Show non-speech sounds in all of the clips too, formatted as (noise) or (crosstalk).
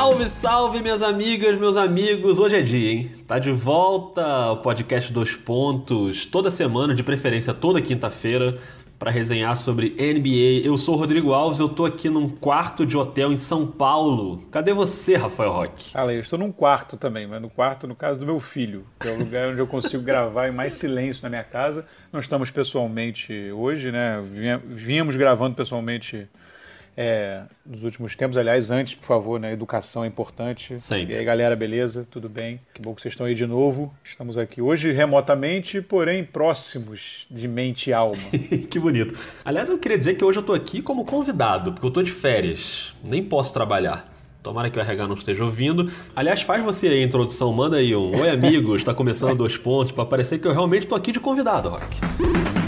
Salve, salve, minhas amigas, meus amigos. Hoje é dia, hein? Tá de volta o podcast Dois Pontos, toda semana, de preferência toda quinta-feira, para resenhar sobre NBA. Eu sou o Rodrigo Alves, eu tô aqui num quarto de hotel em São Paulo. Cadê você, Rafael Roque? Fala, eu estou num quarto também, mas no quarto, no caso do meu filho, que é o lugar onde eu consigo gravar em mais silêncio na minha casa. Não estamos pessoalmente hoje, né? Vínhamos gravando pessoalmente é, nos últimos tempos. Aliás, antes, por favor, né? Educação é importante. Sempre. E aí, galera, beleza? Tudo bem? Que bom que vocês estão aí de novo. Estamos aqui hoje remotamente, porém próximos de mente e alma. (laughs) que bonito. Aliás, eu queria dizer que hoje eu tô aqui como convidado, porque eu tô de férias. Nem posso trabalhar. Tomara que o RH não esteja ouvindo. Aliás, faz você aí a introdução, manda aí um Oi, amigos, está começando dois pontos, para parecer que eu realmente tô aqui de convidado, Rock.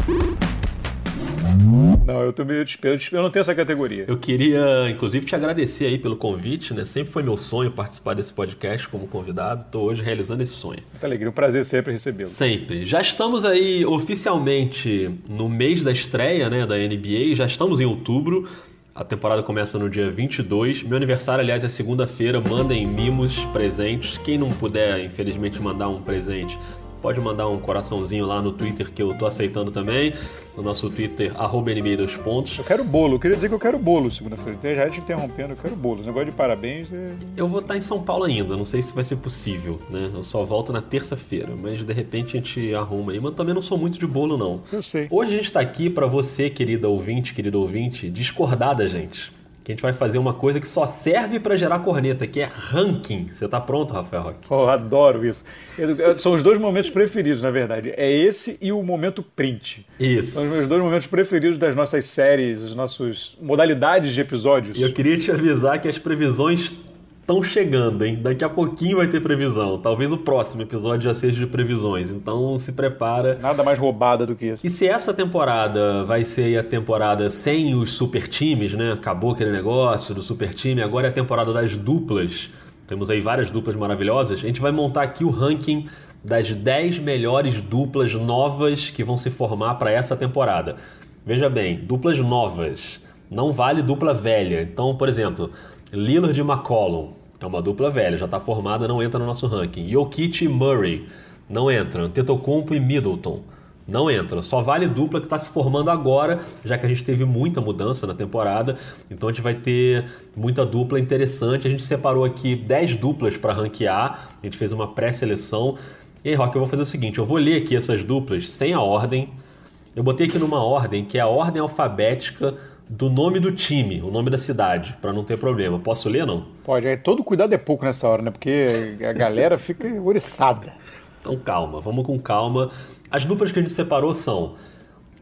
Não, eu tô meio despedido. Eu não tenho essa categoria. Eu queria, inclusive, te agradecer aí pelo convite, né? Sempre foi meu sonho participar desse podcast como convidado. Estou hoje realizando esse sonho. Muita alegria, um prazer sempre recebê-lo. Sempre. Já estamos aí oficialmente no mês da estreia, né, da NBA. Já estamos em outubro. A temporada começa no dia 22. Meu aniversário, aliás, é segunda-feira. Mandem mimos, presentes. Quem não puder, infelizmente, mandar um presente, pode mandar um coraçãozinho lá no Twitter que eu tô aceitando também. No nosso Twitter, arroba NBA dos pontos. Eu quero bolo, eu queria dizer que eu quero bolo segunda-feira. Já te interrompendo, eu quero bolo. Esse negócio de parabéns. É... Eu vou estar em São Paulo ainda, não sei se vai ser possível, né? Eu só volto na terça-feira, mas de repente a gente arruma aí. Mas também não sou muito de bolo, não. Eu sei. Hoje a gente tá aqui para você, querida ouvinte, querido ouvinte, discordar da gente que a gente vai fazer uma coisa que só serve para gerar corneta, que é ranking. Você tá pronto, Rafael Roque? Oh, adoro isso. São os dois momentos preferidos, na verdade. É esse e o momento print. Isso. São os meus dois momentos preferidos das nossas séries, as nossas modalidades de episódios. E eu queria te avisar que as previsões estão chegando, hein? Daqui a pouquinho vai ter previsão. Talvez o próximo episódio já seja de previsões. Então se prepara. Nada mais roubada do que isso. E se essa temporada vai ser a temporada sem os super times, né? Acabou aquele negócio do super time, agora é a temporada das duplas. Temos aí várias duplas maravilhosas. A gente vai montar aqui o ranking das 10 melhores duplas novas que vão se formar para essa temporada. Veja bem, duplas novas. Não vale dupla velha. Então, por exemplo, Lillard e McCollum é uma dupla velha, já está formada, não entra no nosso ranking. Jokic e Murray não entram. Tetocumpo e Middleton não entra. Só vale dupla que está se formando agora, já que a gente teve muita mudança na temporada. Então a gente vai ter muita dupla interessante. A gente separou aqui 10 duplas para ranquear. A gente fez uma pré-seleção. E aí, Rock, eu vou fazer o seguinte: eu vou ler aqui essas duplas sem a ordem. Eu botei aqui numa ordem que é a ordem alfabética do nome do time, o nome da cidade, para não ter problema. Posso ler não? Pode. É, todo cuidado é pouco nessa hora, né? Porque a galera fica oriçada. Então calma, vamos com calma. As duplas que a gente separou são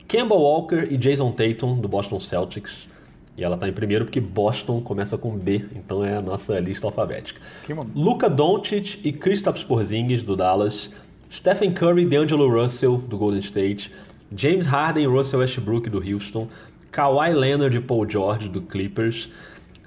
Campbell Walker e Jason Tatum, do Boston Celtics. E ela está em primeiro porque Boston começa com B, então é a nossa lista alfabética. Luca Doncic e Kristaps Porzingis, do Dallas. Stephen Curry e D'Angelo Russell, do Golden State. James Harden e Russell Westbrook, do Houston. Kawhi Leonard e Paul George do Clippers,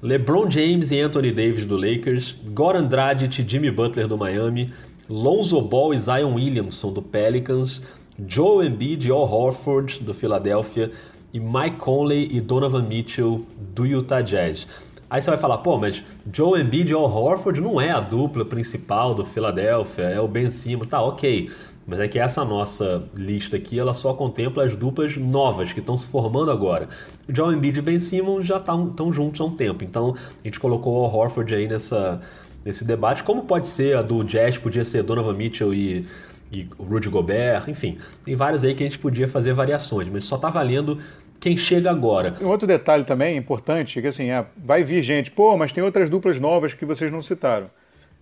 LeBron James e Anthony Davis do Lakers, Goran Dragic e Jimmy Butler do Miami, Lonzo Ball e Zion Williamson do Pelicans, Joe Embiid e Al Horford do Philadelphia e Mike Conley e Donovan Mitchell do Utah Jazz. Aí você vai falar, pô, mas Joe Embiid e Al Horford não é a dupla principal do Philadelphia, é o Ben Simmons, tá, ok. Mas é que essa nossa lista aqui, ela só contempla as duplas novas que estão se formando agora. John Embiid e Ben Simmons já estão juntos há um tempo, então a gente colocou o Horford aí nessa, nesse debate. Como pode ser a do Jazz, podia ser Donovan Mitchell e, e Rudy Gobert, enfim. Tem várias aí que a gente podia fazer variações, mas só está valendo quem chega agora. Um outro detalhe também importante, que assim, é, vai vir gente, pô, mas tem outras duplas novas que vocês não citaram.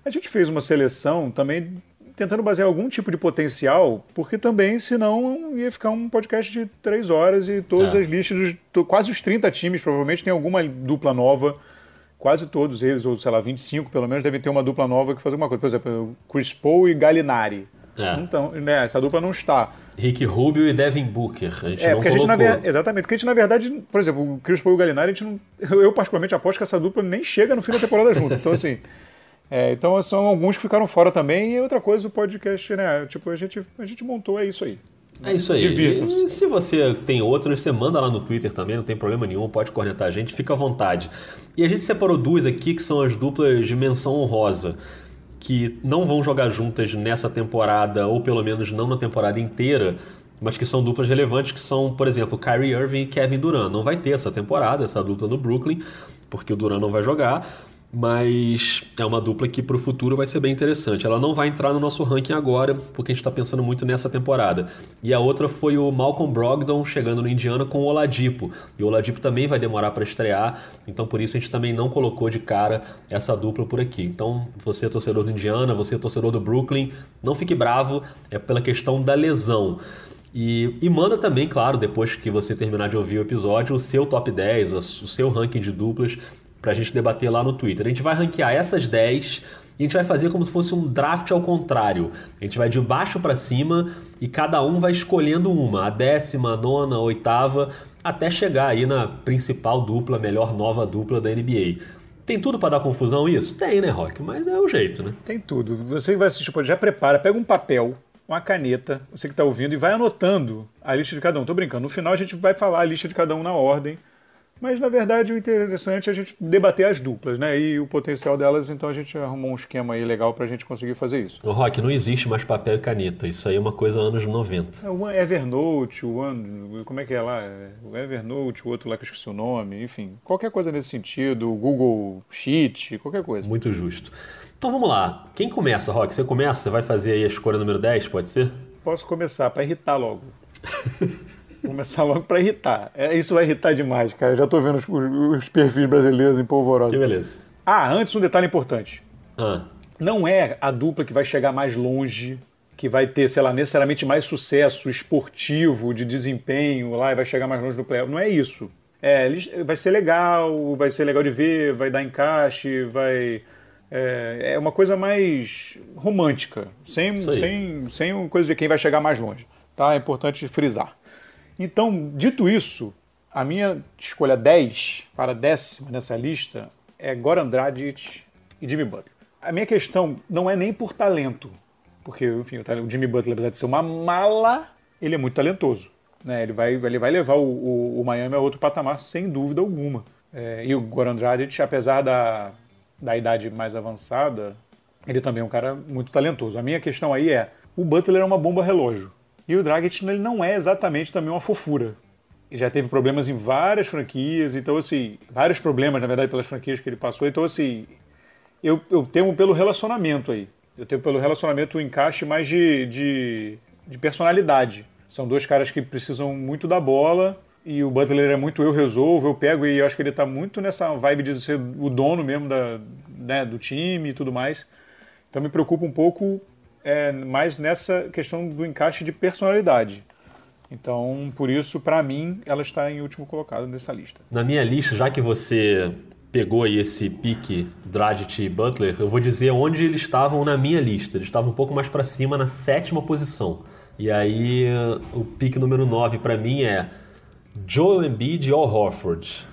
A gente fez uma seleção também tentando basear algum tipo de potencial, porque também, senão, ia ficar um podcast de três horas e todas é. as listas, dos, quase os 30 times, provavelmente tem alguma dupla nova. Quase todos eles, ou sei lá, 25 pelo menos, devem ter uma dupla nova que faz alguma coisa. Por exemplo, Chris Paul e Galinari. É. Então, né, essa dupla não está. Rick Rubio e Devin Booker. A gente é, porque colocou. a gente, na, exatamente, porque a gente, na verdade, por exemplo, o Chris Paul e o Galinari, a gente não, eu particularmente aposto que essa dupla nem chega no fim da temporada junto. Então, assim, é, então são alguns que ficaram fora também. E outra coisa, o podcast, né? Tipo, a gente, a gente montou, é isso aí. É isso aí. E se você tem outros, você manda lá no Twitter também, não tem problema nenhum, pode cornetar a gente, fica à vontade. E a gente separou duas aqui que são as duplas de menção honrosa, que não vão jogar juntas nessa temporada, ou pelo menos não na temporada inteira, mas que são duplas relevantes, que são, por exemplo, Kyrie Irving e Kevin Durant. Não vai ter essa temporada, essa dupla no Brooklyn, porque o Durant não vai jogar mas é uma dupla que para o futuro vai ser bem interessante. Ela não vai entrar no nosso ranking agora, porque a gente está pensando muito nessa temporada. E a outra foi o Malcolm Brogdon chegando no Indiana com o Oladipo. E o Oladipo também vai demorar para estrear, então por isso a gente também não colocou de cara essa dupla por aqui. Então você é torcedor do Indiana, você é torcedor do Brooklyn, não fique bravo, é pela questão da lesão. E, e, manda também, claro, depois que você terminar de ouvir o episódio, o seu top 10, o seu ranking de duplas para a gente debater lá no Twitter. A gente vai ranquear essas 10 e a gente vai fazer como se fosse um draft ao contrário. A gente vai de baixo para cima e cada um vai escolhendo uma, a décima, a nona, a oitava, até chegar aí na principal dupla, melhor nova dupla da NBA. Tem tudo para dar confusão isso? Tem, né, Rock? Mas é o jeito, né? Tem tudo. Você vai assistir, já prepara, pega um papel, uma caneta, você que está ouvindo, e vai anotando a lista de cada um. Tô brincando. No final a gente vai falar a lista de cada um na ordem mas, na verdade, o interessante é a gente debater as duplas, né? E o potencial delas, então a gente arrumou um esquema aí legal para a gente conseguir fazer isso. O Rock, não existe mais papel e caneta. Isso aí é uma coisa anos 90. É, o Evernote, o One, como é que é lá? O Evernote, o outro lá que eu esqueci o nome, enfim. Qualquer coisa nesse sentido, o Google Sheet, qualquer coisa. Muito justo. Então vamos lá. Quem começa, Rock? Você começa? Você vai fazer aí a escolha número 10, pode ser? Posso começar, para irritar logo. (laughs) Começar logo para irritar. É, isso vai irritar demais, cara. Eu já tô vendo os, os, perfis brasileiros em polvorosa. Que beleza. Ah, antes um detalhe importante. Ah. Não é a dupla que vai chegar mais longe, que vai ter, sei lá, necessariamente mais sucesso esportivo, de desempenho lá e vai chegar mais longe do playoff. Não é isso. É, vai ser legal, vai ser legal de ver, vai dar encaixe, vai. É, é uma coisa mais romântica, sem, sem, sem coisa de quem vai chegar mais longe. Tá? É importante frisar. Então, dito isso, a minha escolha 10 para décima nessa lista é Goran Dragic e Jimmy Butler. A minha questão não é nem por talento, porque, enfim, o Jimmy Butler, apesar de ser uma mala, ele é muito talentoso. Né? Ele, vai, ele vai levar o, o, o Miami a outro patamar, sem dúvida alguma. É, e o Goran Dragic, apesar da, da idade mais avançada, ele também é um cara muito talentoso. A minha questão aí é, o Butler é uma bomba relógio. E o Dragic ele não é exatamente também uma fofura. Já teve problemas em várias franquias, então assim, vários problemas, na verdade, pelas franquias que ele passou. Então assim, eu, eu temo pelo relacionamento aí. Eu tenho pelo relacionamento o encaixe mais de, de, de, personalidade. São dois caras que precisam muito da bola e o Butler é muito eu resolvo, eu pego e eu acho que ele está muito nessa vibe de ser o dono mesmo da, né, do time e tudo mais. Então me preocupa um pouco é mais nessa questão do encaixe de personalidade. Então, por isso, para mim, ela está em último colocado nessa lista. Na minha lista, já que você pegou aí esse pique Dragic e Butler, eu vou dizer onde eles estavam na minha lista. Eles estavam um pouco mais para cima, na sétima posição. E aí, o pique número 9 para mim é Joel Embiid e Al Horford,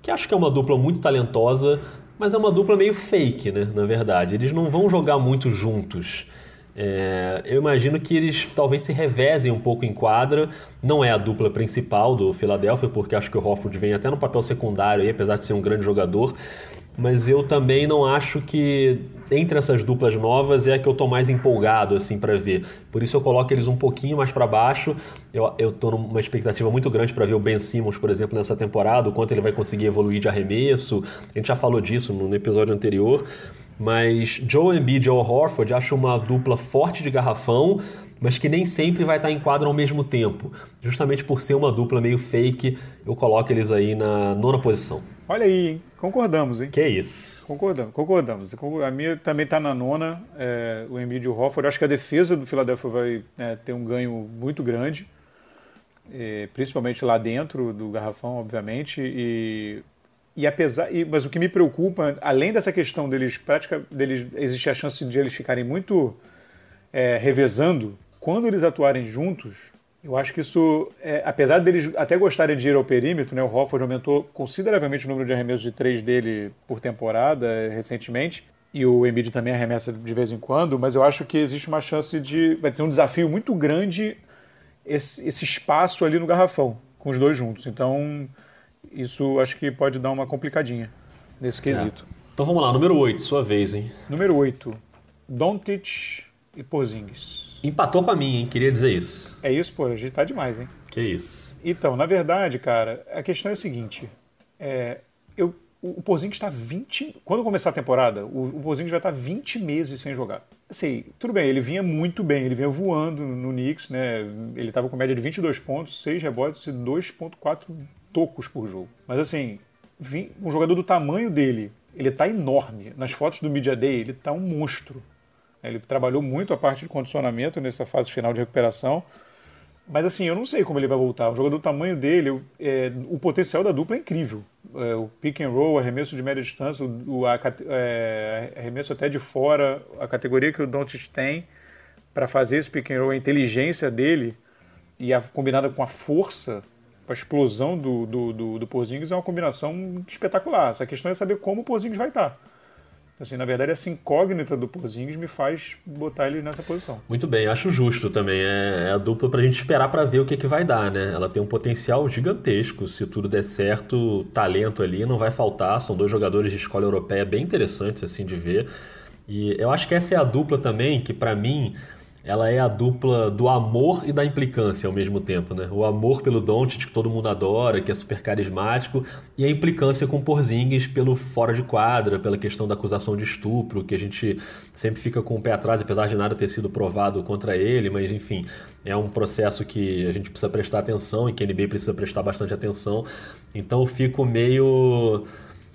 que acho que é uma dupla muito talentosa, mas é uma dupla meio fake, né? Na verdade, eles não vão jogar muito juntos. É, eu imagino que eles talvez se revezem um pouco em quadra. Não é a dupla principal do Philadelphia, porque acho que o Hofford vem até no papel secundário, aí, apesar de ser um grande jogador. Mas eu também não acho que entre essas duplas novas é a que eu estou mais empolgado assim para ver. Por isso eu coloco eles um pouquinho mais para baixo. Eu, tô numa expectativa muito grande para ver o Ben Simmons, por exemplo, nessa temporada, o quanto ele vai conseguir evoluir de arremesso. A gente já falou disso no episódio anterior. Mas Joe Embiid e Joe Horford acho uma dupla forte de garrafão, mas que nem sempre vai estar em quadro ao mesmo tempo. Justamente por ser uma dupla meio fake, eu coloco eles aí na nona posição. Olha aí, hein? concordamos, hein? Que isso. Concordamos, concordamos. A minha também está na nona, é, o Embiid e o Horford. Acho que a defesa do Philadelphia vai né, ter um ganho muito grande, é, principalmente lá dentro do garrafão, obviamente. E e apesar, e, mas o que me preocupa, além dessa questão deles prática, deles existe a chance de eles ficarem muito é, revezando, quando eles atuarem juntos, eu acho que isso, é, apesar deles até gostarem de ir ao perímetro, né, o Hofford aumentou consideravelmente o número de arremessos de três dele por temporada é, recentemente, e o Embiid também arremessa de vez em quando, mas eu acho que existe uma chance de, vai ter um desafio muito grande esse, esse espaço ali no garrafão, com os dois juntos. Então, isso acho que pode dar uma complicadinha nesse quesito. É. Então vamos lá, número 8, sua vez, hein? Número 8, Doncic e Porzingis. Empatou com a minha, hein? Queria dizer isso. É isso, pô, a gente tá demais, hein? Que isso. Então, na verdade, cara, a questão é a seguinte. É, eu, o Porzingis está 20... Quando começar a temporada, o, o Porzingis vai estar 20 meses sem jogar. Assim, tudo bem, ele vinha muito bem, ele vinha voando no Knicks, né? Ele estava com média de 22 pontos, 6 rebotes e 2.4 tocos por jogo. Mas assim, um jogador do tamanho dele, ele está enorme. Nas fotos do Media Day, ele está um monstro. Ele trabalhou muito a parte de condicionamento nessa fase final de recuperação. Mas assim, eu não sei como ele vai voltar. Um jogador do tamanho dele, é, o potencial da dupla é incrível. É, o pick and roll, arremesso de média distância, o, a, é, arremesso até de fora, a categoria que o Doncic tem para fazer esse pick and roll, a inteligência dele e a, combinada com a força a explosão do, do, do, do Porzingis é uma combinação espetacular. Essa questão é saber como o Porzingis vai estar. Assim, na verdade, essa incógnita do Porzingis me faz botar ele nessa posição. Muito bem, acho justo também. É, é a dupla para a gente esperar para ver o que, que vai dar, né? Ela tem um potencial gigantesco. Se tudo der certo, talento ali não vai faltar. São dois jogadores de escola europeia bem interessantes assim de ver. E eu acho que essa é a dupla também que, para mim, ela é a dupla do amor e da implicância ao mesmo tempo, né? O amor pelo Doncic, que todo mundo adora, que é super carismático, e a implicância com Porzingis pelo fora de quadra, pela questão da acusação de estupro, que a gente sempre fica com o pé atrás, apesar de nada ter sido provado contra ele, mas enfim, é um processo que a gente precisa prestar atenção e que a NBA precisa prestar bastante atenção. Então eu fico meio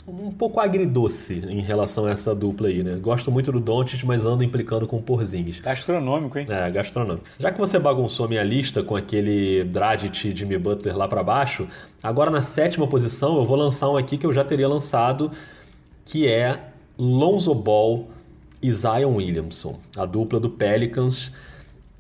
um pouco agridoce em relação a essa dupla aí, né? Gosto muito do Doncic, mas ando implicando com o Porzingis. Gastronômico, hein? É, gastronômico. Já que você bagunçou minha lista com aquele Dragic e Jimmy Butler lá para baixo, agora na sétima posição eu vou lançar um aqui que eu já teria lançado, que é Lonzo Ball e Zion Williamson, a dupla do Pelicans,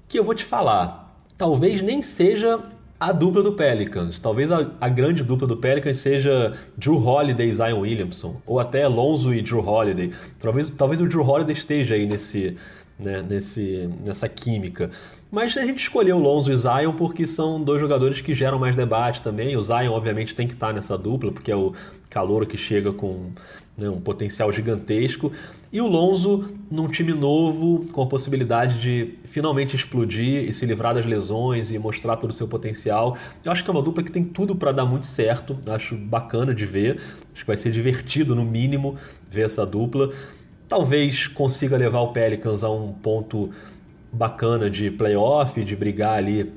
que eu vou te falar, talvez nem seja a dupla do Pelicans. Talvez a, a, grande dupla do Pelicans seja Drew Holiday e Zion Williamson, ou até Alonso e Drew Holiday. Talvez, talvez o Drew Holiday esteja aí nesse, né, nesse, nessa química. Mas a gente escolheu Lonzo e Zion porque são dois jogadores que geram mais debate também. O Zion, obviamente, tem que estar nessa dupla, porque é o calor que chega com né, um potencial gigantesco. E o Lonzo num time novo, com a possibilidade de finalmente explodir e se livrar das lesões e mostrar todo o seu potencial. Eu acho que é uma dupla que tem tudo para dar muito certo. Acho bacana de ver. Acho que vai ser divertido, no mínimo, ver essa dupla. Talvez consiga levar o Pelicans a um ponto bacana de playoff, de brigar ali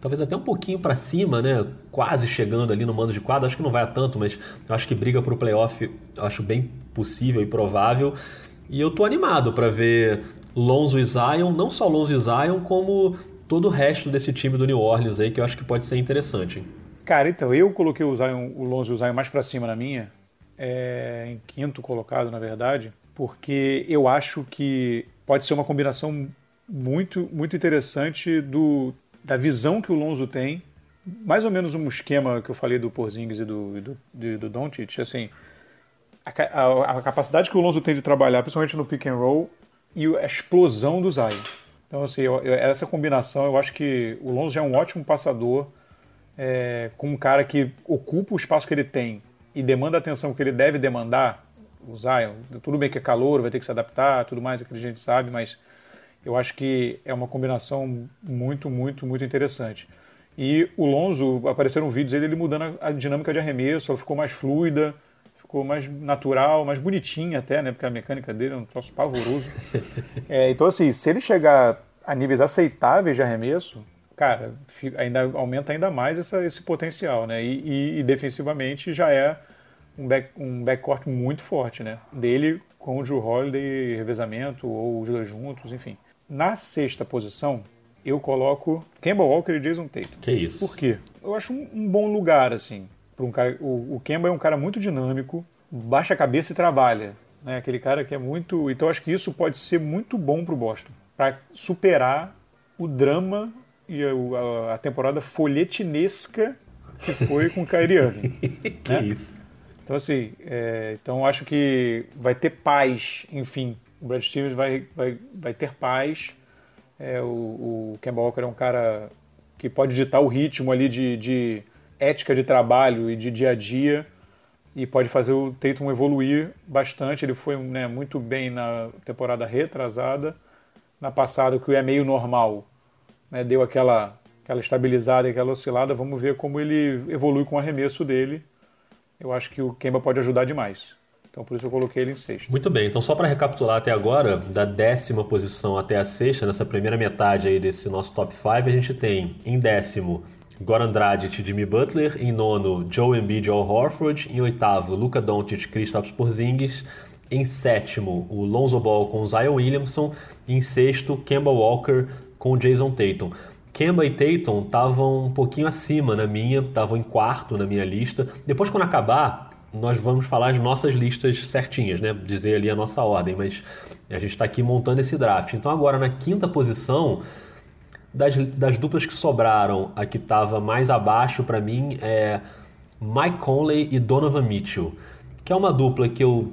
talvez até um pouquinho para cima, né? Quase chegando ali no mando de quadra. Acho que não vai a tanto, mas acho que briga para o playoff, acho bem possível e provável. E eu tô animado para ver Lonzo e Zion, não só Lonzo e Zion, como todo o resto desse time do New Orleans aí, que eu acho que pode ser interessante. Cara, então, eu coloquei o, Zion, o Lonzo e o Zion mais para cima na minha, é, em quinto colocado, na verdade, porque eu acho que pode ser uma combinação muito, muito interessante do da visão que o Lonzo tem, mais ou menos um esquema que eu falei do Porzingis e do, do, do, do Doncic, assim, a, a, a, capacidade que o Lonzo tem de trabalhar, principalmente no pick and roll, e a explosão do Zion. Então, assim, eu, eu, essa combinação, eu acho que o Lonzo já é um ótimo passador, é, com um cara que ocupa o espaço que ele tem e demanda a atenção que ele deve demandar, o Zion, tudo bem que é calor, vai ter que se adaptar, tudo mais, aquilo a gente sabe, mas eu acho que é uma combinação muito, muito, muito interessante. E o Lonzo, apareceram vídeos dele ele mudando a, dinâmica de arremesso, ela ficou mais fluida, ficou mais natural, mais bonitinha até, né? Porque a mecânica dele é um troço pavoroso. (laughs) É, então, assim, se ele chegar a níveis aceitáveis de arremesso, cara, ainda aumenta ainda mais essa, esse potencial, né? E, e, e, defensivamente já é um, back, um backcourt muito forte, né? Dele com o Drew Holiday, revezamento, ou os dois juntos, enfim. Na sexta posição, eu coloco Kemba Walker e Jason Tatum. Que isso. Por quê? Eu acho um, um bom lugar, assim. para um cara, o, o Kemba é um cara muito dinâmico, baixa a cabeça e trabalha. Né? Aquele cara que é muito. Então acho que isso pode ser muito bom para o Boston. Para superar o drama e a, a, temporada folhetinesca que foi com o Kyrie Irving. (laughs) que né? isso. Então, assim, é, então acho que vai ter paz, enfim, o Brad Stevens vai, vai, vai ter paz. É, o, o Kemba Walker é um cara que pode ditar o ritmo ali de, de ética de trabalho e de dia a dia e pode fazer o Tatum evoluir bastante. Ele foi né, muito bem na temporada retrasada. Na passada, que é meio normal, né, deu aquela, aquela estabilizada aquela oscilada. Vamos ver como ele evolui com o arremesso dele. Eu acho que o Kemba pode ajudar demais. Então por isso eu coloquei ele em sexto. Muito bem, então só para recapitular até agora, da décima posição até a sexta, nessa primeira metade aí desse nosso top 5, a gente tem em décimo Goran Dragic Jimmy Butler, em nono Joe Embiid Al Horford, em oitavo Luca Doncic Kristaps Porzingis, em sétimo o Lonzo Ball com Zion Williamson, em sexto Kemba Walker com Jason Tatum. Kemba e Tatum estavam um pouquinho acima na minha, estavam em quarto na minha lista. Depois, quando acabar, nós vamos falar as nossas listas certinhas, né? Dizer ali a nossa ordem, mas a gente está aqui montando esse draft. Então, agora na quinta posição, das, das duplas que sobraram, a que estava mais abaixo para mim é Mike Conley e Donovan Mitchell, que é uma dupla que eu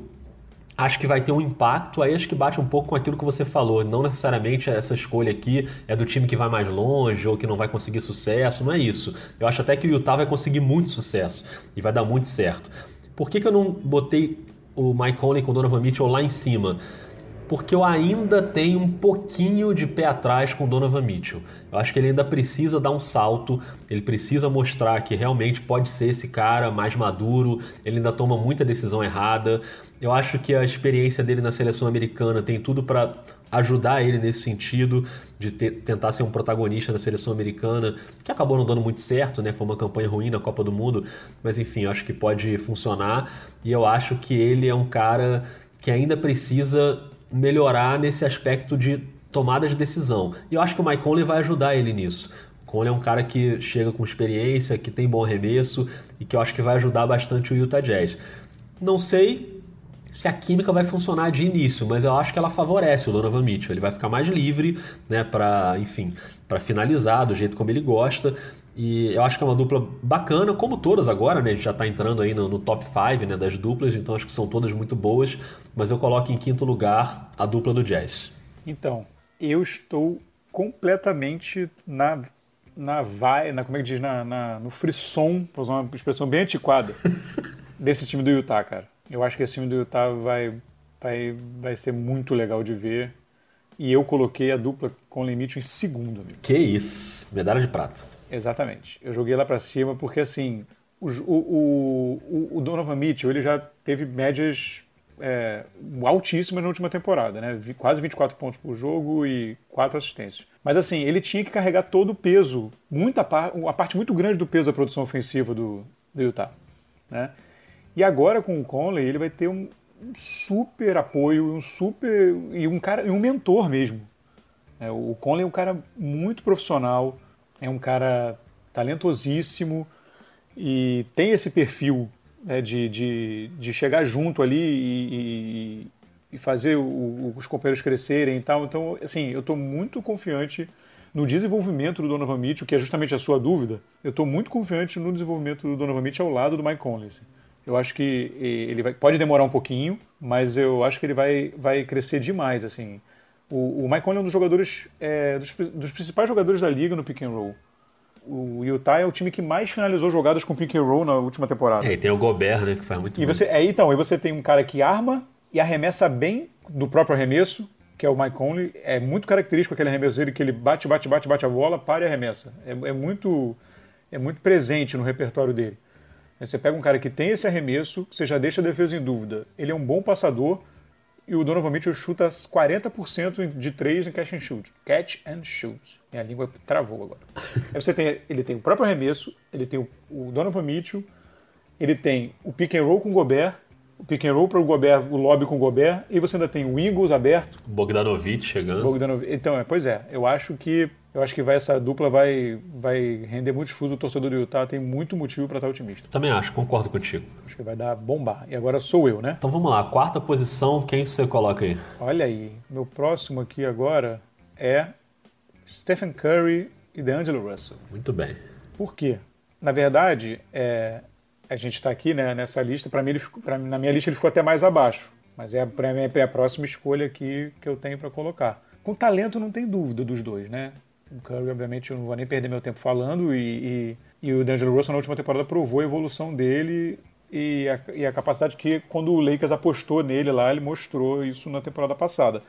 acho que vai ter um impacto, aí acho que bate um pouco com aquilo que você falou. Não necessariamente essa escolha aqui é do time que vai mais longe ou que não vai conseguir sucesso, não é isso. Eu acho até que o Utah vai conseguir muito sucesso e vai dar muito certo. Por que, que eu não botei o Mike Conley com o Donovan Mitchell lá em cima? Porque eu ainda tenho um pouquinho de pé atrás com Donovan Mitchell. Eu acho que ele ainda precisa dar um salto, ele precisa mostrar que realmente pode ser esse cara mais maduro, ele ainda toma muita decisão errada. Eu acho que a experiência dele na seleção americana tem tudo para ajudar ele nesse sentido, de ter, tentar ser um protagonista na seleção americana, que acabou não dando muito certo, né? Foi uma campanha ruim na Copa do Mundo, mas enfim, eu acho que pode funcionar e eu acho que ele é um cara que ainda precisa melhorar nesse aspecto de tomada de decisão. E eu acho que o Mike Conley vai ajudar ele nisso. Conley é um cara que chega com experiência, que tem bom arremesso e que eu acho que vai ajudar bastante o Utah Jazz. Não sei se a química vai funcionar de início, mas eu acho que ela favorece o Donovan Mitchell. Ele vai ficar mais livre, né, para, enfim, para finalizar do jeito como ele gosta. E eu acho que é uma dupla bacana, como todas agora, né? A gente já está entrando aí no, no top 5 né, das duplas, então acho que são todas muito boas. Mas eu coloco em quinto lugar a dupla do Jazz. Então, eu estou completamente na na vai, na como é que diz, na, na no frisson, para usar uma expressão bem antiquada, (laughs) desse time do Utah, cara. Eu acho que esse time do Utah vai, vai, vai ser muito legal de ver. E eu coloquei a dupla com limite em segundo. Amigo. Que isso, medalha de prata. Exatamente. Eu joguei lá para cima porque, assim, o, o, o, o, Donovan Mitchell ele já teve médias é, altíssimas na última temporada, né? Quase 24 pontos por jogo e 4 assistências. Mas, assim, ele tinha que carregar todo o peso, muita par, a parte muito grande do peso da produção ofensiva do, do Utah, né? E agora com o Conley, ele vai ter um, um super apoio, um super e um cara e um mentor mesmo. É, o Conley é um cara muito profissional, é um cara talentosíssimo e tem esse perfil né, de, de, de, chegar junto ali e, e, e fazer o, os companheiros crescerem e tal. Então, assim, eu estou muito confiante no desenvolvimento do Donovan Mitchell, que é justamente a sua dúvida. Eu estou muito confiante no desenvolvimento do Donovan Mitchell ao lado do Mike Conley. Assim. Eu acho que ele vai, pode demorar um pouquinho, mas eu acho que ele vai, vai crescer demais. assim. O, o Mike Conley é um dos jogadores, é, dos, dos, principais jogadores da liga no pick and roll. O Utah é o time que mais finalizou jogadas com pick and roll na última temporada. É, e tem o Gobert, né, que faz muito e você, é, então, aí você tem um cara que arma e arremessa bem do próprio arremesso, que é o Mike Conley. É muito característico aquele arremesso dele, que ele bate, bate, bate, bate a bola, para e arremessa. É, é muito, é muito presente no repertório dele. Você pega um cara que tem esse arremesso, você já deixa a defesa em dúvida. Ele é um bom passador, e o Donovan Mitchell chuta 40% de 3 em catch and shoot. Catch and shoot. Minha língua travou agora. (laughs) Aí você tem, ele tem o próprio arremesso, ele tem o, o Donovan Mitchell, ele tem o pick and roll com o Gobert, o pick and roll para o Gobert, o lobby com o Gobert, e você ainda tem o Ingles aberto. Bogdanovic chegando. Bogdanovic. Então, é, pois é, eu acho que eu acho que vai, essa dupla vai, vai render muito difuso. O torcedor do Utah tem muito motivo para estar otimista. Também acho, concordo contigo. Acho que vai dar bombar. E agora sou eu, né? Então vamos lá, quarta posição, quem você coloca aí? Olha aí, meu próximo aqui agora é Stephen Curry e DeAngelo Russell. Muito bem. Por quê? Na verdade, é, a gente está aqui né, nessa lista, para mim, ele ficou, pra, na minha lista ele ficou até mais abaixo. Mas é, é a próxima escolha aqui que eu tenho para colocar. Com talento não tem dúvida dos dois, né? O Curry, obviamente, eu não vou nem perder meu tempo falando, e, e, e o D'Angelo Russell na última temporada provou a evolução dele e a, e a, capacidade que, quando o Lakers apostou nele lá, ele mostrou isso na temporada passada.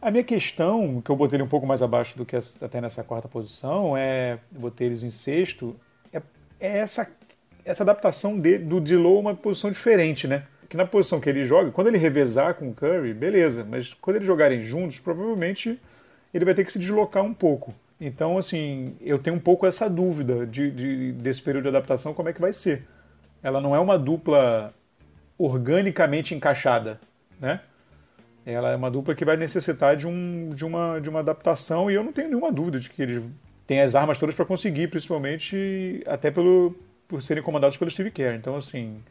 A minha questão, que eu botei ele um pouco mais abaixo do que até nessa quarta posição, é botei eles em sexto, é, é essa, essa adaptação de, do Dilow a uma posição diferente, né? Que na posição que ele joga, quando ele revezar com o Curry, beleza, mas quando eles jogarem juntos, provavelmente ele vai ter que se deslocar um pouco. Então, assim, eu tenho um pouco essa dúvida de, de, desse período de adaptação, como é que vai ser. Ela não é uma dupla organicamente encaixada, né? ela é uma dupla que vai necessitar de, um, de, uma, de uma adaptação e eu não tenho nenhuma dúvida de que eles têm as armas todas para conseguir, principalmente até pelo, por serem comandados pelo Steve Kerr. Então, assim,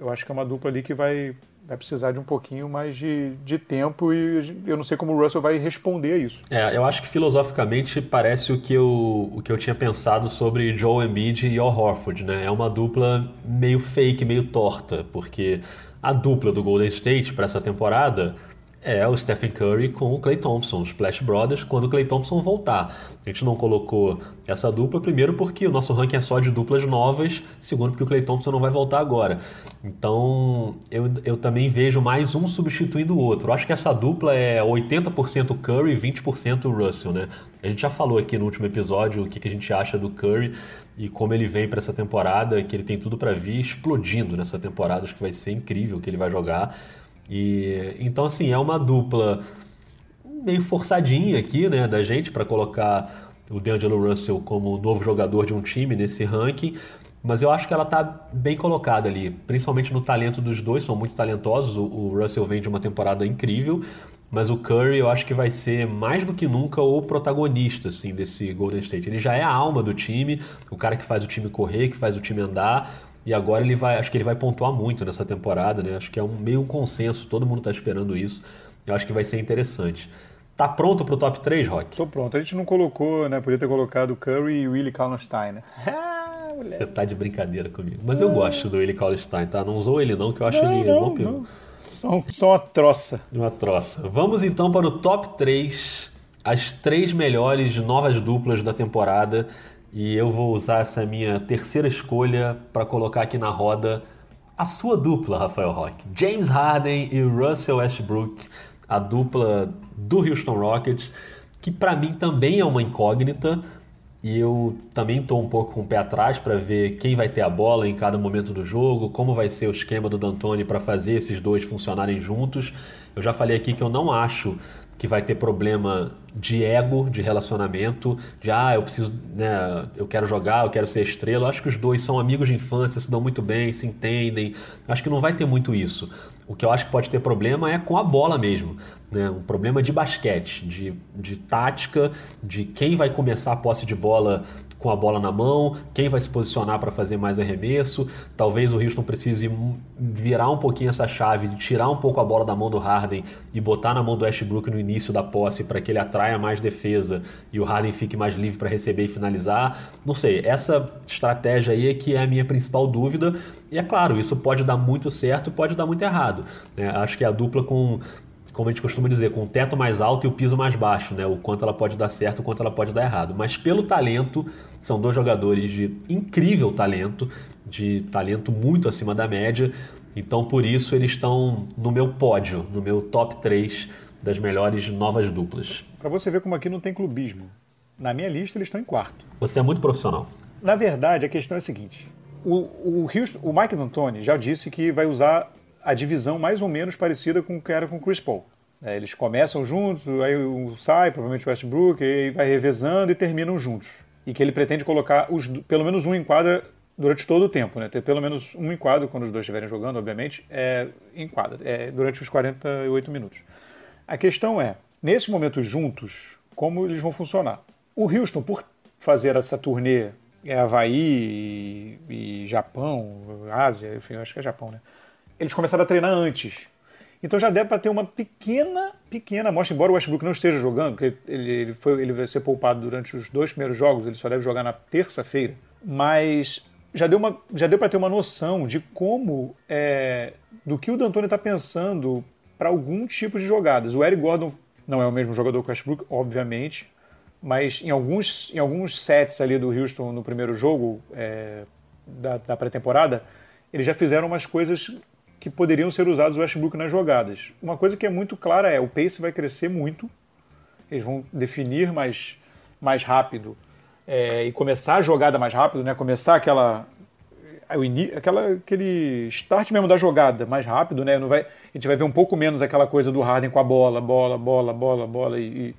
eu acho que é uma dupla ali que vai, vai precisar de um pouquinho mais de, de tempo e eu não sei como o Russell vai responder a isso. É, eu acho que filosoficamente parece o que eu, o que eu tinha pensado sobre Joe Embiid e Al Horford, né? É uma dupla meio fake, meio torta, porque a dupla do Golden State para essa temporada é o Stephen Curry com o Clay Thompson, os Splash Brothers, quando o Clay Thompson voltar. A gente não colocou essa dupla, primeiro porque o nosso ranking é só de duplas novas, segundo porque o Clay Thompson não vai voltar agora. Então eu, eu também vejo mais um substituindo o outro. Acho que essa dupla é 80% Curry e 20% Russell, né? A gente já falou aqui no último episódio o que, que a gente acha do Curry e como ele vem para essa temporada, que ele tem tudo para vir explodindo nessa temporada, acho que vai ser incrível o que ele vai jogar. E então assim, é uma dupla meio forçadinha aqui, né, da gente para colocar o D'Angelo Russell como novo jogador de um time nesse ranking, mas eu acho que ela tá bem colocada ali, principalmente no talento dos dois, são muito talentosos. O, o Russell vem de uma temporada incrível, mas o Curry eu acho que vai ser mais do que nunca o protagonista assim desse Golden State. Ele já é a alma do time, o cara que faz o time correr, que faz o time andar. E agora ele vai, acho que ele vai pontuar muito nessa temporada, né? Acho que é um meio um consenso, todo mundo está esperando isso. Eu acho que vai ser interessante. Tá pronto pro top 3, Rock? Tô pronto. A gente não colocou, né? Podia ter colocado Curry e Willie Kallenstein, né? (laughs) Ah, Você tá de brincadeira comigo. Mas eu gosto do Willie Kallenstein, tá? Não usou ele não, que eu acho não, ele não, bom não. São, são uma troça. Uma troça. Vamos então para o top 3, as três melhores novas duplas da temporada. E eu vou usar essa minha terceira escolha para colocar aqui na roda a sua dupla, Rafael Roque. James Harden e Russell Westbrook, a dupla do Houston Rockets, que para mim também é uma incógnita. E eu também estou um pouco com o pé atrás para ver quem vai ter a bola em cada momento do jogo, como vai ser o esquema do D'Antoni para fazer esses dois funcionarem juntos. Eu já falei aqui que eu não acho que vai ter problema de ego, de relacionamento, de ah, eu preciso, né, eu quero jogar, eu quero ser estrela. Eu acho que os dois são amigos de infância, se dão muito bem, se entendem. Acho que não vai ter muito isso. O que eu acho que pode ter problema é com a bola mesmo. Né? Um problema de basquete, de, de tática, de quem vai começar a posse de bola com a bola na mão, quem vai se posicionar para fazer mais arremesso. Talvez o Houston precise virar um pouquinho essa chave, tirar um pouco a bola da mão do Harden e botar na mão do Westbrook no início da posse para que ele atraia mais defesa e o Harden fique mais livre para receber e finalizar. Não sei, essa estratégia aí é que é a minha principal dúvida. E é claro, isso pode dar muito certo, pode dar muito errado. Né? Acho que a dupla com como a gente costuma dizer, com o teto mais alto e o piso mais baixo, né? O quanto ela pode dar certo, o quanto ela pode dar errado. Mas pelo talento, são dois jogadores de incrível talento, de talento muito acima da média. Então, por isso, eles estão no meu pódio, no meu top 3 das melhores novas duplas. Para você ver como aqui não tem clubismo. Na minha lista, eles estão em quarto. Você é muito profissional. Na verdade, a questão é a seguinte: o, o, Houston, o Mike D'Antoni já disse que vai usar a divisão mais ou menos parecida com o que era com o Chris Paul. É, eles começam juntos, aí um sai, provavelmente o Westbrook, aí vai revezando e terminam juntos. E que ele pretende colocar os, pelo menos um em quadra durante todo o tempo, né? Ter pelo menos um em quadro, quando os dois estiverem jogando, obviamente, é, em quadra, é, durante os 48 minutos. A questão é, nesses momentos juntos, como eles vão funcionar? O Houston, por fazer essa turnê é Havaí e, e Japão, Ásia, enfim, acho que é Japão, né? Eles começaram a treinar antes. Então já deve para ter uma pequena, pequena amostra, embora o Westbrook não esteja jogando, porque ele, ele, foi, ele vai ser poupado durante os dois primeiros jogos, ele só deve jogar na terça-feira, mas já deu, uma, já deu para ter uma noção de como, é, do que o D'Antoni está pensando para algum tipo de jogadas. O Eric Gordon não é o mesmo jogador que o Westbrook, obviamente, Mas em alguns, em alguns sets ali do Houston no primeiro jogo é, da, da pré-temporada, eles já fizeram umas coisas que poderiam ser usados o Westbrook nas jogadas. Uma coisa que é muito clara é o pace vai crescer muito, eles vão definir mais, mais rápido é, e começar a jogada mais rápido, né? começar aquela, aquela, aquele start mesmo da jogada mais rápido, né? Não vai, a gente vai ver um pouco menos aquela coisa do Harden com a bola, bola, bola, bola, bola e,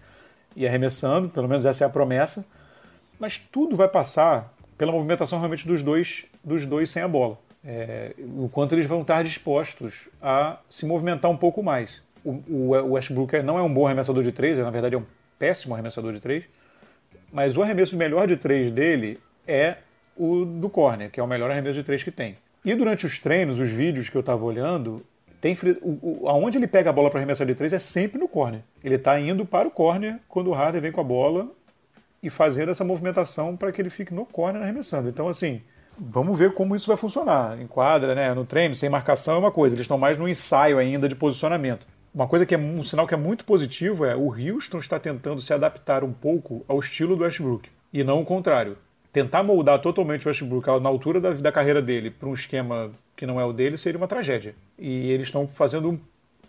e arremessando, pelo menos essa é a promessa. Mas tudo vai passar pela movimentação realmente dos dois, dos dois sem a bola. É, o quanto eles vão estar dispostos a se movimentar um pouco mais. O, o, Westbrook não é um bom arremessador de três, na verdade é um péssimo arremessador de três, mas o arremesso melhor de três dele é o do corner, que é o melhor arremesso de três que tem. E durante os treinos, os vídeos que eu estava olhando, tem o, o, aonde ele pega a bola para arremessar de três é sempre no corner. Ele está indo para o corner quando o Harden vem com a bola e fazendo essa movimentação para que ele fique no corner arremessando. Então, assim, vamos ver como isso vai funcionar. Em quadra, né, no treino, sem marcação é uma coisa, eles estão mais no ensaio ainda de posicionamento. Uma coisa que é um sinal que é muito positivo é o Houston está tentando se adaptar um pouco ao estilo do Westbrook e não o contrário tentar moldar totalmente o Westbrook na altura da, da carreira dele para um esquema que não é o dele seria uma tragédia. E eles estão fazendo um,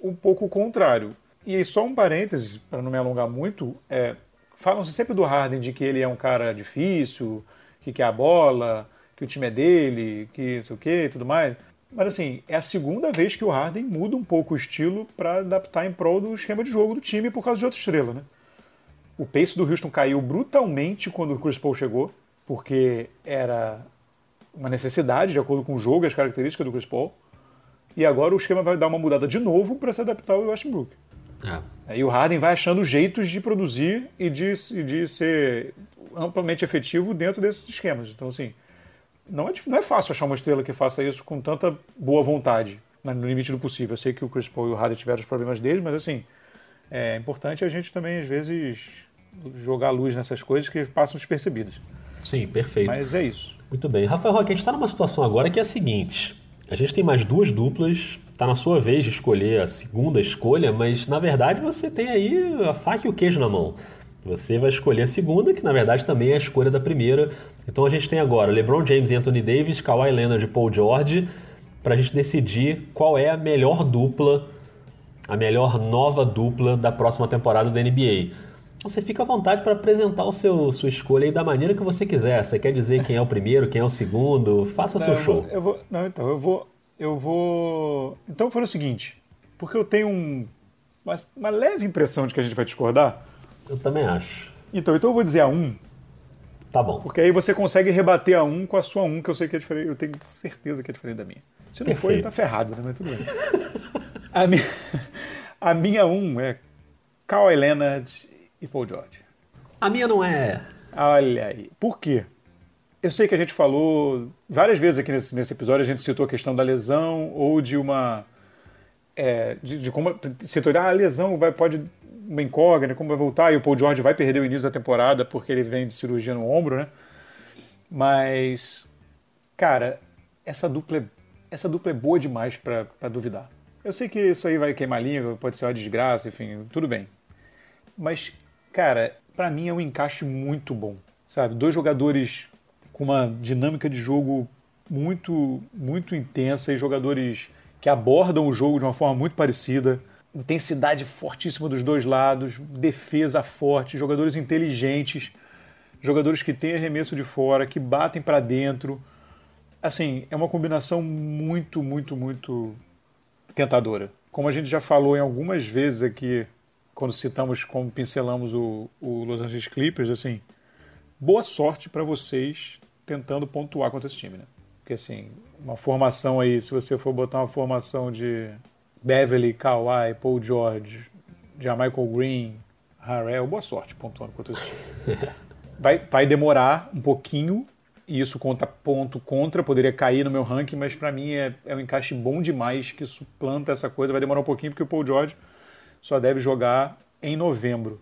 um pouco o contrário. E aí, só um parêntese, para não me alongar muito, é, falam-se sempre do Harden de que ele é um cara difícil, que quer a bola, que o time é dele, que não sei o que e tudo mais. Mas assim, é a segunda vez que o Harden muda um pouco o estilo para adaptar em prol do esquema de jogo do time por causa de outra estrela, né? O pace do Houston caiu brutalmente quando o Chris Paul chegou porque era uma necessidade, de acordo com o jogo e as características do Chris Paul. E agora o esquema vai dar uma mudada de novo para se adaptar ao Westbrook. É. E o Harden vai achando jeitos de produzir e de, de ser amplamente efetivo dentro desses esquemas. Então, assim, não é, não é fácil achar uma estrela que faça isso com tanta boa vontade, no limite do possível. Eu sei que o Chris Paul e o Harden tiveram os problemas deles, mas, assim, é importante a gente também, às vezes, jogar luz nessas coisas que passam despercebidas. Sim, perfeito. Mas é isso. Muito bem. Rafael Roque, a gente está numa situação agora que é a seguinte: a gente tem mais duas duplas, está na sua vez de escolher a segunda escolha, mas na verdade você tem aí a faca e o queijo na mão. Você vai escolher a segunda, que na verdade também é a escolha da primeira. Então a gente tem agora LeBron James e Anthony Davis, Kawhi Leonard e Paul George, para a gente decidir qual é a melhor dupla, a melhor nova dupla da próxima temporada da NBA. Você fica à vontade para apresentar o seu sua escolha aí da maneira que você quiser. Você quer dizer quem é o primeiro, quem é o segundo? Faça não, seu eu show. Vou, eu vou, não, então eu vou, eu vou. Então foi o seguinte, porque eu tenho um, uma, uma, leve impressão de que a gente vai discordar. Eu também acho. Então, então eu vou dizer a um. Tá bom. Porque aí você consegue rebater a um com a sua um, que eu sei que é diferente. Eu tenho certeza que é diferente da minha. Se não Perfeito. for, tá ferrado, né? Mas tudo bem. a minha, (laughs) a minha um é Kawhi Leonard e Paul George. A minha não é. Olha aí. Por quê? Eu sei que a gente falou várias vezes aqui nesse, nesse episódio, a gente citou a questão da lesão ou de uma. É, de, de, como. Citou, ah, a lesão vai, pode. Uma incógnita, como vai voltar, e o Paul George vai perder o início da temporada porque ele vem de cirurgia no ombro, né? Mas. Cara, essa dupla é, essa dupla é boa demais para duvidar. Eu sei que isso aí vai queimar língua, pode ser uma desgraça, enfim, tudo bem. Mas Cara, para mim é um encaixe muito bom, sabe? Dois jogadores com uma dinâmica de jogo muito, muito intensa e jogadores que abordam o jogo de uma forma muito parecida. Intensidade fortíssima dos dois lados, defesa forte, jogadores inteligentes, jogadores que têm arremesso de fora, que batem para dentro. Assim, é uma combinação muito, muito, muito tentadora. Como a gente já falou em algumas vezes aqui quando citamos, como pincelamos o, o Los Angeles Clippers, assim, boa sorte para vocês tentando pontuar contra esse time, né? Porque assim, uma formação aí, se você for botar uma formação de Beverly, Kawhi, Paul George, Michael Green, Harrell, boa sorte pontuando esse time. (laughs) Vai, vai demorar um pouquinho, e isso conta ponto contra, poderia cair no meu ranking, mas para mim é, é um encaixe bom demais que suplanta essa coisa. Vai demorar um pouquinho, porque o Paul George só deve jogar em novembro.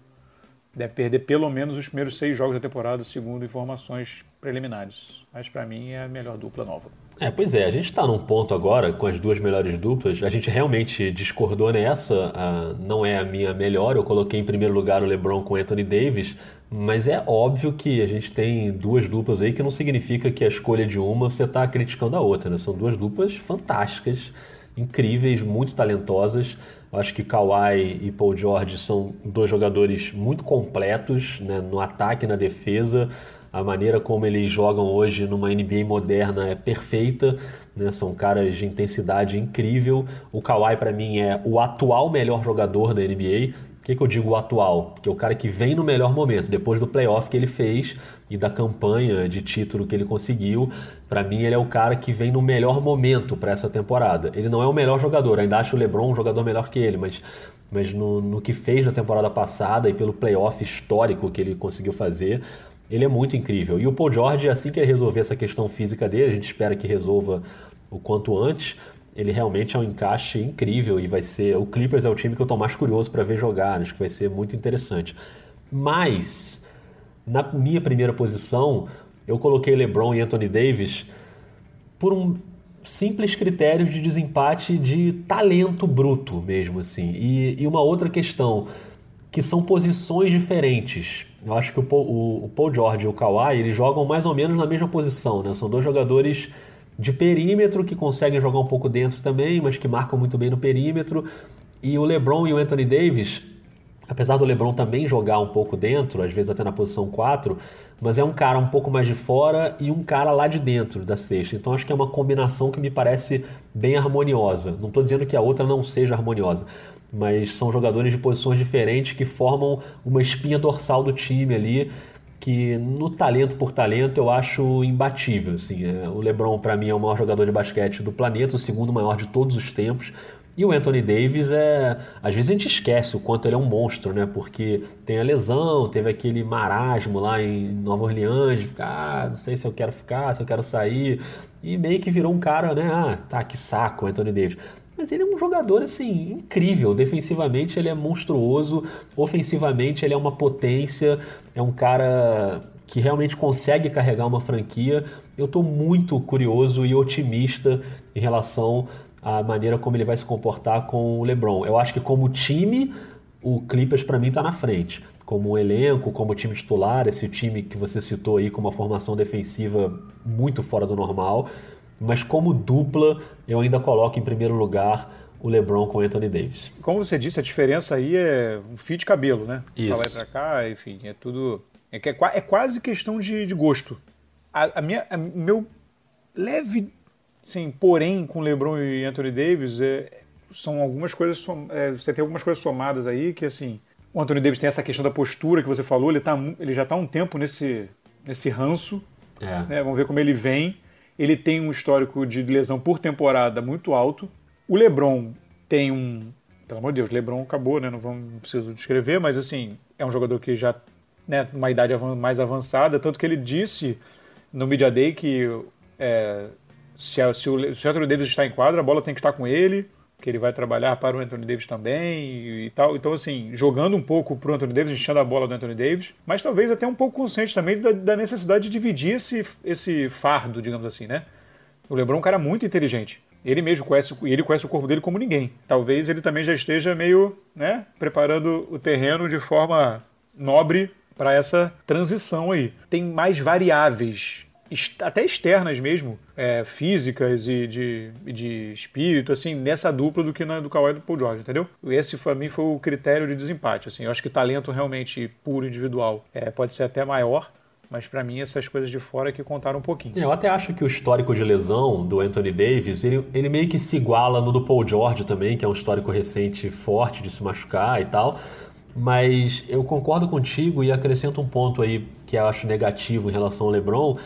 Deve perder pelo menos os primeiros seis jogos da temporada, segundo informações preliminares. Mas para mim é a melhor dupla nova. É, pois é, a gente está num ponto agora com as duas melhores duplas. A gente realmente discordou nessa, não é a minha melhor. Eu coloquei em primeiro lugar o LeBron com Anthony Davis, mas é óbvio que a gente tem duas duplas aí que não significa que a escolha de uma você está criticando a outra, né? São duas duplas fantásticas, incríveis, muito talentosas. Eu acho que Kawhi e Paul George são dois jogadores muito completos né? no ataque e na defesa. A maneira como eles jogam hoje numa NBA moderna é perfeita, né? são caras de intensidade incrível. O Kawhi, para mim, é o atual melhor jogador da NBA. Por que, que eu digo o atual? Porque é o cara que vem no melhor momento, depois do playoff que ele fez e da campanha de título que ele conseguiu. Para mim, ele é o cara que vem no melhor momento para essa temporada. Ele não é o melhor jogador, ainda acho o LeBron um jogador melhor que ele, mas, mas no, no que fez na temporada passada e pelo playoff histórico que ele conseguiu fazer, ele é muito incrível. E o Paul George, assim que ele resolver essa questão física dele, a gente espera que resolva o quanto antes ele realmente é um encaixe incrível e vai ser. O Clippers é o time que eu estou mais curioso para ver jogar, acho que vai ser muito interessante. Mas, na minha primeira posição, eu coloquei LeBron e Anthony Davis por um simples critério de desempate de talento bruto mesmo, assim. E, e uma outra questão, que são posições diferentes. Eu acho que o Paul, o, o Paul George e o Kawhi, eles jogam mais ou menos na mesma posição, né? São dois jogadores de perímetro que conseguem jogar um pouco dentro também, mas que marcam muito bem no perímetro. E o LeBron e o Anthony Davis, apesar do LeBron também jogar um pouco dentro, às vezes até na posição 4, mas é um cara um pouco mais de fora e um cara lá de dentro da cesta. Então acho que é uma combinação que me parece bem harmoniosa. Não estou dizendo que a outra não seja harmoniosa, mas são jogadores de posições diferentes que formam uma espinha dorsal do time ali que no talento por talento eu acho imbatível. Assim. É, o LeBron, para mim, é o maior jogador de basquete do planeta, o segundo maior de todos os tempos. E o Anthony Davis é. Às vezes a gente esquece o quanto ele é um monstro, né? Porque tem a lesão, teve aquele marasmo lá em Nova Orleans, de ficar, ah, não sei se eu quero ficar, se eu quero sair. E meio que virou um cara, né? Ah, tá, que saco, Anthony Davis. Mas ele é um jogador assim incrível. Defensivamente ele é monstruoso, ofensivamente ele é uma potência, é um cara que realmente consegue carregar uma franquia. Eu estou muito curioso e otimista em relação à maneira como ele vai se comportar com o LeBron. Eu acho que como time o Clippers para mim está na frente. Como elenco, como time titular, esse time que você citou aí com uma formação defensiva muito fora do normal. Mas como dupla, eu ainda coloco em primeiro lugar o LeBron com Anthony Davis. Como você disse, a diferença aí é um fio de cabelo, né? Isso. Pra lá e pra cá, enfim, é tudo. É, que é, é quase questão de, de gosto. A, a minha, a, meu leve, sim, porém, com LeBron e Anthony Davis, é, são algumas coisas. Som, é, você tem algumas coisas somadas aí que, assim. O Anthony Davis tem essa questão da postura que você falou, ele, tá, ele já está há um tempo nesse, nesse ranço. É. Né? Vamos ver como ele vem. Ele tem um histórico de lesão por temporada muito alto. O LeBron tem um. Pelo amor de Deus, LeBron acabou, né? Não, vamos, não preciso descrever, mas assim, é um jogador que já, né, uma idade mais avançada, tanto que ele disse no Media Day que é, se, a, se, o, se o Anthony Davis está em quadra, a bola tem que estar com ele, que ele vai trabalhar para o Anthony Davis também e, tal. Então, assim, jogando um pouco para o Anthony Davis, enchendo a bola do Anthony Davis, mas talvez até um pouco consciente também da, da, necessidade de dividir esse, esse fardo, digamos assim, né? O LeBron é um cara muito inteligente. Ele mesmo conhece, ele conhece o corpo dele como ninguém. Talvez ele também já esteja meio, né, preparando o terreno de forma nobre para essa transição aí. Tem mais variáveis até externas mesmo, é, físicas e de, de espírito, assim, nessa dupla do que na do Kawhi e do Paul George, entendeu? Esse, para mim, foi o critério de desempate, assim. Eu acho que talento realmente puro, individual, é, pode ser até maior, mas para mim essas coisas de fora é que contaram um pouquinho. Eu até acho que o histórico de lesão do Anthony Davis, ele, ele meio que se iguala no do Paul George também, que é um histórico recente forte de se machucar e tal, mas eu concordo contigo e acrescento um ponto aí que eu acho negativo em relação ao LeBron,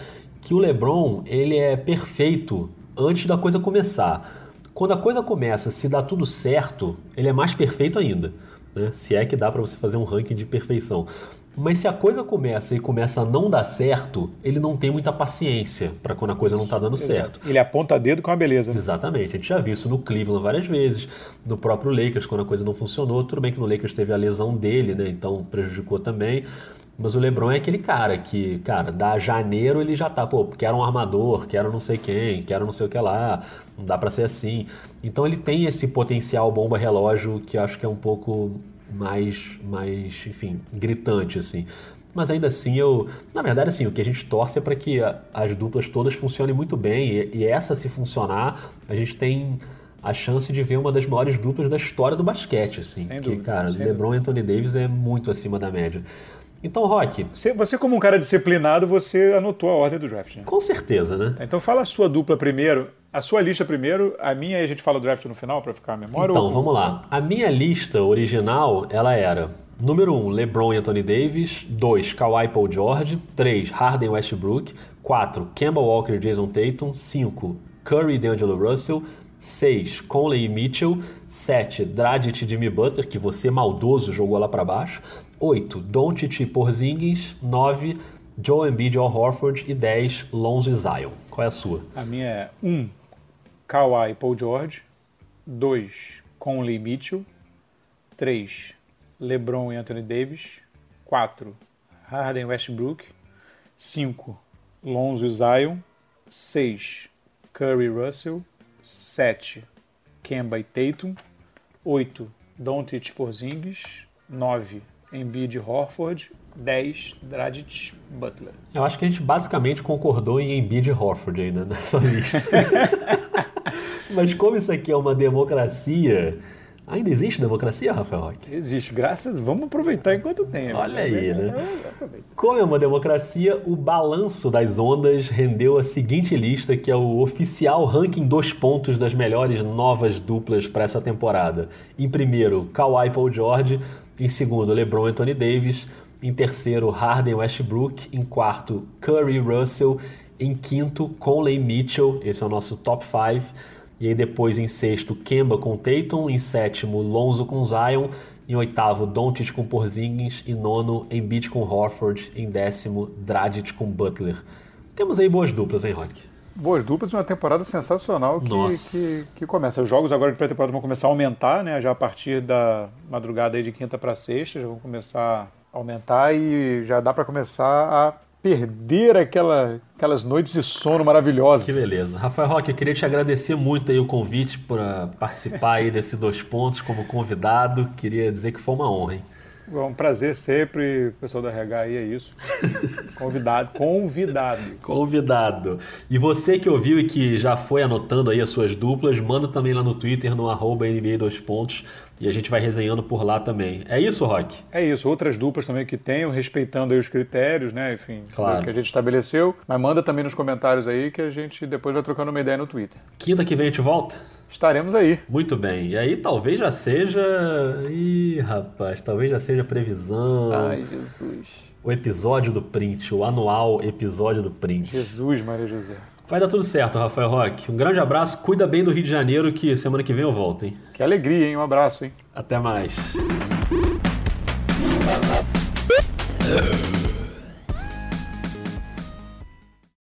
que o LeBron ele é perfeito antes da coisa começar. Quando a coisa começa, se dá tudo certo, ele é mais perfeito ainda. Né? Se é que dá para você fazer um ranking de perfeição. Mas se a coisa começa e começa a não dar certo, ele não tem muita paciência para quando a coisa não está dando Exato. certo. Ele aponta dedo com a beleza. Né? Exatamente. A gente já viu isso no Cleveland várias vezes, no próprio Lakers, quando a coisa não funcionou. Tudo bem que no Lakers teve a lesão dele, né? Então prejudicou também. Mas o LeBron é aquele cara que, cara, da janeiro ele já tá, pô, quero um armador, quero não sei quem, quero não sei o que lá, não dá para ser assim. Então ele tem esse potencial bomba relógio que eu acho que é um pouco mais, mais, enfim, gritante assim. Mas ainda assim eu, na verdade assim, o que a gente torce é para que as duplas todas funcionem muito bem e, e essa se funcionar, a gente tem a chance de ver uma das maiores duplas da história do basquete, assim. Sem que, dúvida, cara, LeBron e Anthony Davis é muito acima da média. Então, Rock, Você, você, como um cara disciplinado, você anotou a ordem do draft, né? com certeza, né? Então fala a sua dupla primeiro, a sua lista primeiro, a minha e a gente fala o draft no final para ficar a memória. Então, ou- vamos lá. A minha lista original, ela era número 1, um, LeBron e Anthony Davis, 2, Kawhi Paul George, 3, Harden e Westbrook, 4, Kemba Walker e Jason Tatum, 5, Curry e D'Angelo Russell, 6, Conley e Mitchell, 7, Dragic e Jimmy Butler, que você maldoso jogou lá para baixo, 8, Doncic e Porzingis, 9, Joe Embiid e Al Horford e 10, Lonzo e Zion. Qual é a sua? A minha é 1, um, Kawhi Paul George, 2, Conley Mitchell, 3, LeBron e Anthony Davis, 4, Harden e Westbrook, 5, Lonzo e Zion, 6, Curry e Russell, 7, Kemba e Tatum, 8, Doncic e Porzingis, 9, Embiid Horford, 10, Dragic Butler. Eu acho que a gente basicamente concordou em Embiid Horford ainda nessa (laughs) lista. Mas como isso aqui é uma democracia, ainda existe democracia, Rafael Roque? Existe, graças. Vamos aproveitar enquanto tem. Olha aí, né? É, aproveita. Como é uma democracia, o balanço das ondas rendeu a seguinte lista, que é o oficial ranking dos pontos das melhores novas duplas para essa temporada. Em primeiro, Kawhi Paul George. Em segundo, LeBron Anthony Davis. Em terceiro, Harden Westbrook. Em quarto, Curry Russell. Em quinto, Conley Mitchell. Esse é o nosso top 5. E aí depois em sexto, Kemba com Tatum. Em sétimo, Lonzo com Zion. Em oitavo, Doncic com Porzingis. Em nono, Embiid com Horford. Em décimo, Dragic com Butler. Temos aí boas duplas, hein, Rock? Boas duplas, uma temporada sensacional que, que, que começa. Os jogos agora de pré-temporada vão começar a aumentar, né? Já a partir da madrugada aí de quinta para sexta, já vão começar a aumentar e já dá para começar a perder aquela, aquelas noites de sono maravilhosas. Que beleza. Rafael Roque, eu queria te agradecer muito aí o convite para participar aí desse dois pontos como convidado. Queria dizer que foi uma honra, hein? É um prazer sempre, pessoal da RH aí, é isso. (laughs) Convidado, convidado. Convidado. E você que ouviu e que já foi anotando aí as suas duplas, manda também lá no Twitter, no arroba NBA 2 pontos, e a gente vai resenhando por lá também. É isso, Rock? É isso, outras duplas também que tenham, respeitando aí os critérios, né? Enfim, Claro. que a gente estabeleceu. Mas manda também nos comentários aí que a gente depois vai trocando uma ideia no Twitter. Quinta que vem a gente volta? Estaremos aí. Muito bem. E aí talvez já seja. Ih, rapaz, talvez já seja previsão. Jesus. O episódio do print, o anual episódio do print. Jesus, Maria José. Vai dar tudo certo, Rafael Roque. Um grande abraço, cuida bem do Rio de Janeiro, que semana que vem eu volto, hein? Que alegria, hein? Um abraço, hein? Até mais.